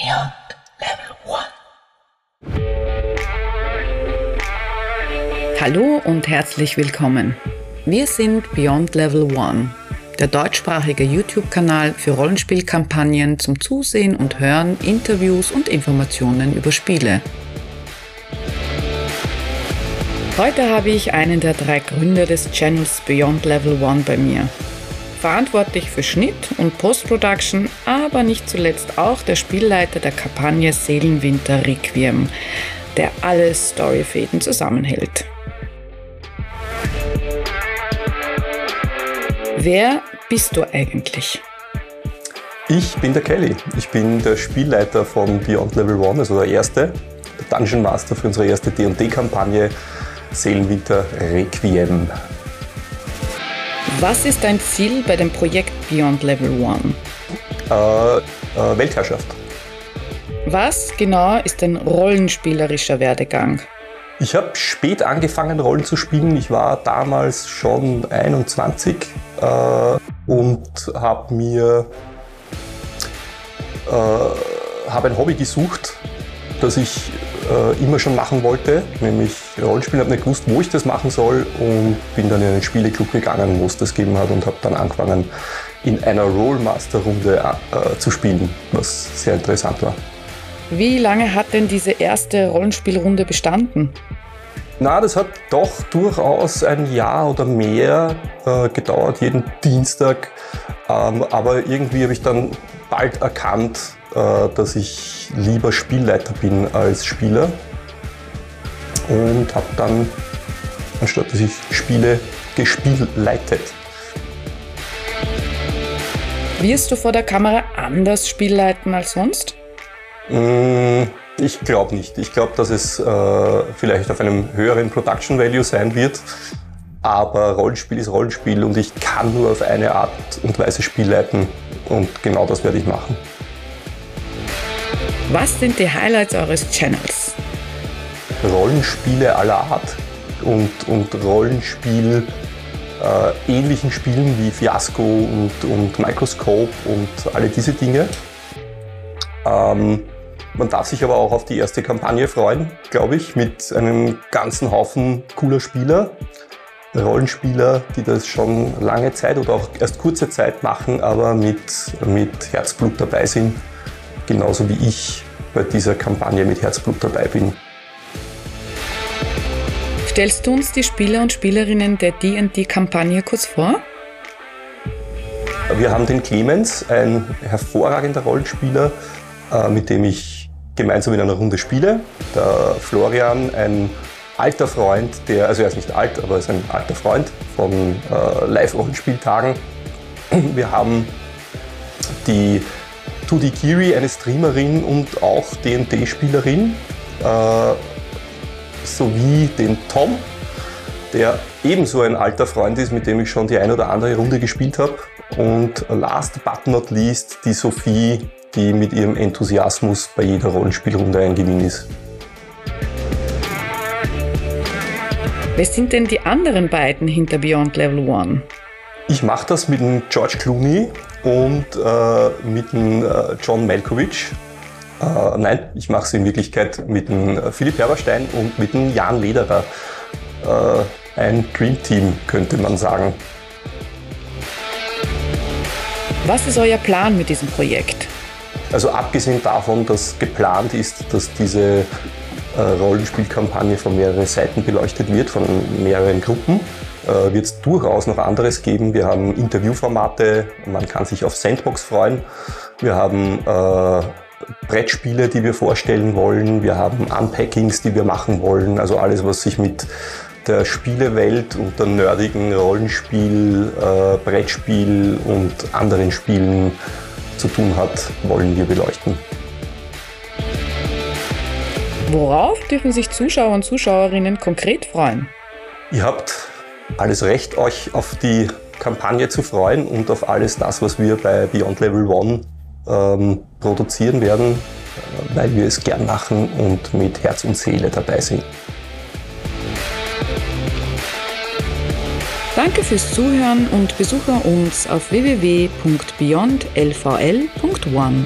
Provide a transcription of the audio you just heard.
Beyond Level 1. Hallo und herzlich willkommen. Wir sind Beyond Level 1, der deutschsprachige YouTube-Kanal für Rollenspielkampagnen zum Zusehen und Hören, Interviews und Informationen über Spiele. Heute habe ich einen der drei Gründer des Channels Beyond Level 1 bei mir, verantwortlich für Schnitt und Post-Production, aber nicht zuletzt auch der Spielleiter der Kampagne Seelenwinter Requiem, der alle Storyfäden zusammenhält. Wer bist du eigentlich? Ich bin der Kelly. Ich bin der Spielleiter von Beyond Level 1, also der erste, der Dungeon Master für unsere erste D&D-Kampagne Seelenwinter Requiem. Was ist dein Ziel bei dem Projekt Beyond Level 1? Äh, äh, Weltherrschaft. Was genau ist dein rollenspielerischer Werdegang? Ich habe spät angefangen, Rollen zu spielen. Ich war damals schon 21 äh, und habe mir äh, hab ein Hobby gesucht, das ich äh, immer schon machen wollte, nämlich Rollenspielen. habe nicht gewusst, wo ich das machen soll und bin dann in einen Spieleclub gegangen, wo es das gegeben hat und habe dann angefangen, in einer Rollmaster-Runde äh, zu spielen, was sehr interessant war. Wie lange hat denn diese erste Rollenspielrunde bestanden? Na, das hat doch durchaus ein Jahr oder mehr äh, gedauert, jeden Dienstag. Ähm, aber irgendwie habe ich dann bald erkannt, dass ich lieber Spielleiter bin als Spieler und habe dann, anstatt dass ich spiele, gespielleitet. Wirst du vor der Kamera anders Spielleiten als sonst? Mm, ich glaube nicht. Ich glaube, dass es äh, vielleicht auf einem höheren Production Value sein wird. Aber Rollenspiel ist Rollenspiel und ich kann nur auf eine Art und Weise Spiel leiten. Und genau das werde ich machen. Was sind die Highlights eures Channels? Rollenspiele aller Art und, und Rollenspiel äh, ähnlichen Spielen wie Fiasco und, und Microscope und alle diese Dinge. Ähm, man darf sich aber auch auf die erste Kampagne freuen, glaube ich, mit einem ganzen Haufen cooler Spieler. Rollenspieler, die das schon lange Zeit oder auch erst kurze Zeit machen, aber mit, mit Herzblut dabei sind genauso wie ich bei dieser Kampagne mit Herzblut dabei bin. Stellst du uns die Spieler und Spielerinnen der D&D-Kampagne kurz vor? Wir haben den Clemens, ein hervorragender Rollenspieler, äh, mit dem ich gemeinsam in einer Runde spiele. Der Florian, ein alter Freund, der, also er ist nicht alt, aber er ist ein alter Freund von äh, Live-Rollenspieltagen. Wir haben die Tudi Kiri, eine Streamerin und auch D&D-Spielerin, äh, sowie den Tom, der ebenso ein alter Freund ist, mit dem ich schon die ein oder andere Runde gespielt habe. Und last but not least die Sophie, die mit ihrem Enthusiasmus bei jeder Rollenspielrunde ein Gewinn ist. Wer sind denn die anderen beiden hinter Beyond Level 1? Ich mache das mit dem George Clooney und äh, mit dem äh, John Malkovich. Äh, nein, ich mache es in Wirklichkeit mit dem äh, Philipp Herberstein und mit dem Jan Lederer. Äh, ein Dream Team, könnte man sagen. Was ist euer Plan mit diesem Projekt? Also abgesehen davon, dass geplant ist, dass diese äh, Rollenspielkampagne von mehreren Seiten beleuchtet wird, von mehreren Gruppen, wird es durchaus noch anderes geben. Wir haben Interviewformate, man kann sich auf Sandbox freuen. Wir haben äh, Brettspiele, die wir vorstellen wollen. Wir haben Unpackings, die wir machen wollen. Also alles, was sich mit der Spielewelt und der nerdigen Rollenspiel, äh, Brettspiel und anderen Spielen zu tun hat, wollen wir beleuchten. Worauf dürfen sich Zuschauer und Zuschauerinnen konkret freuen? Ihr habt alles recht, euch auf die Kampagne zu freuen und auf alles das, was wir bei Beyond Level 1 ähm, produzieren werden, äh, weil wir es gern machen und mit Herz und Seele dabei sind. Danke fürs Zuhören und besuche uns auf www.beyondlvl.one.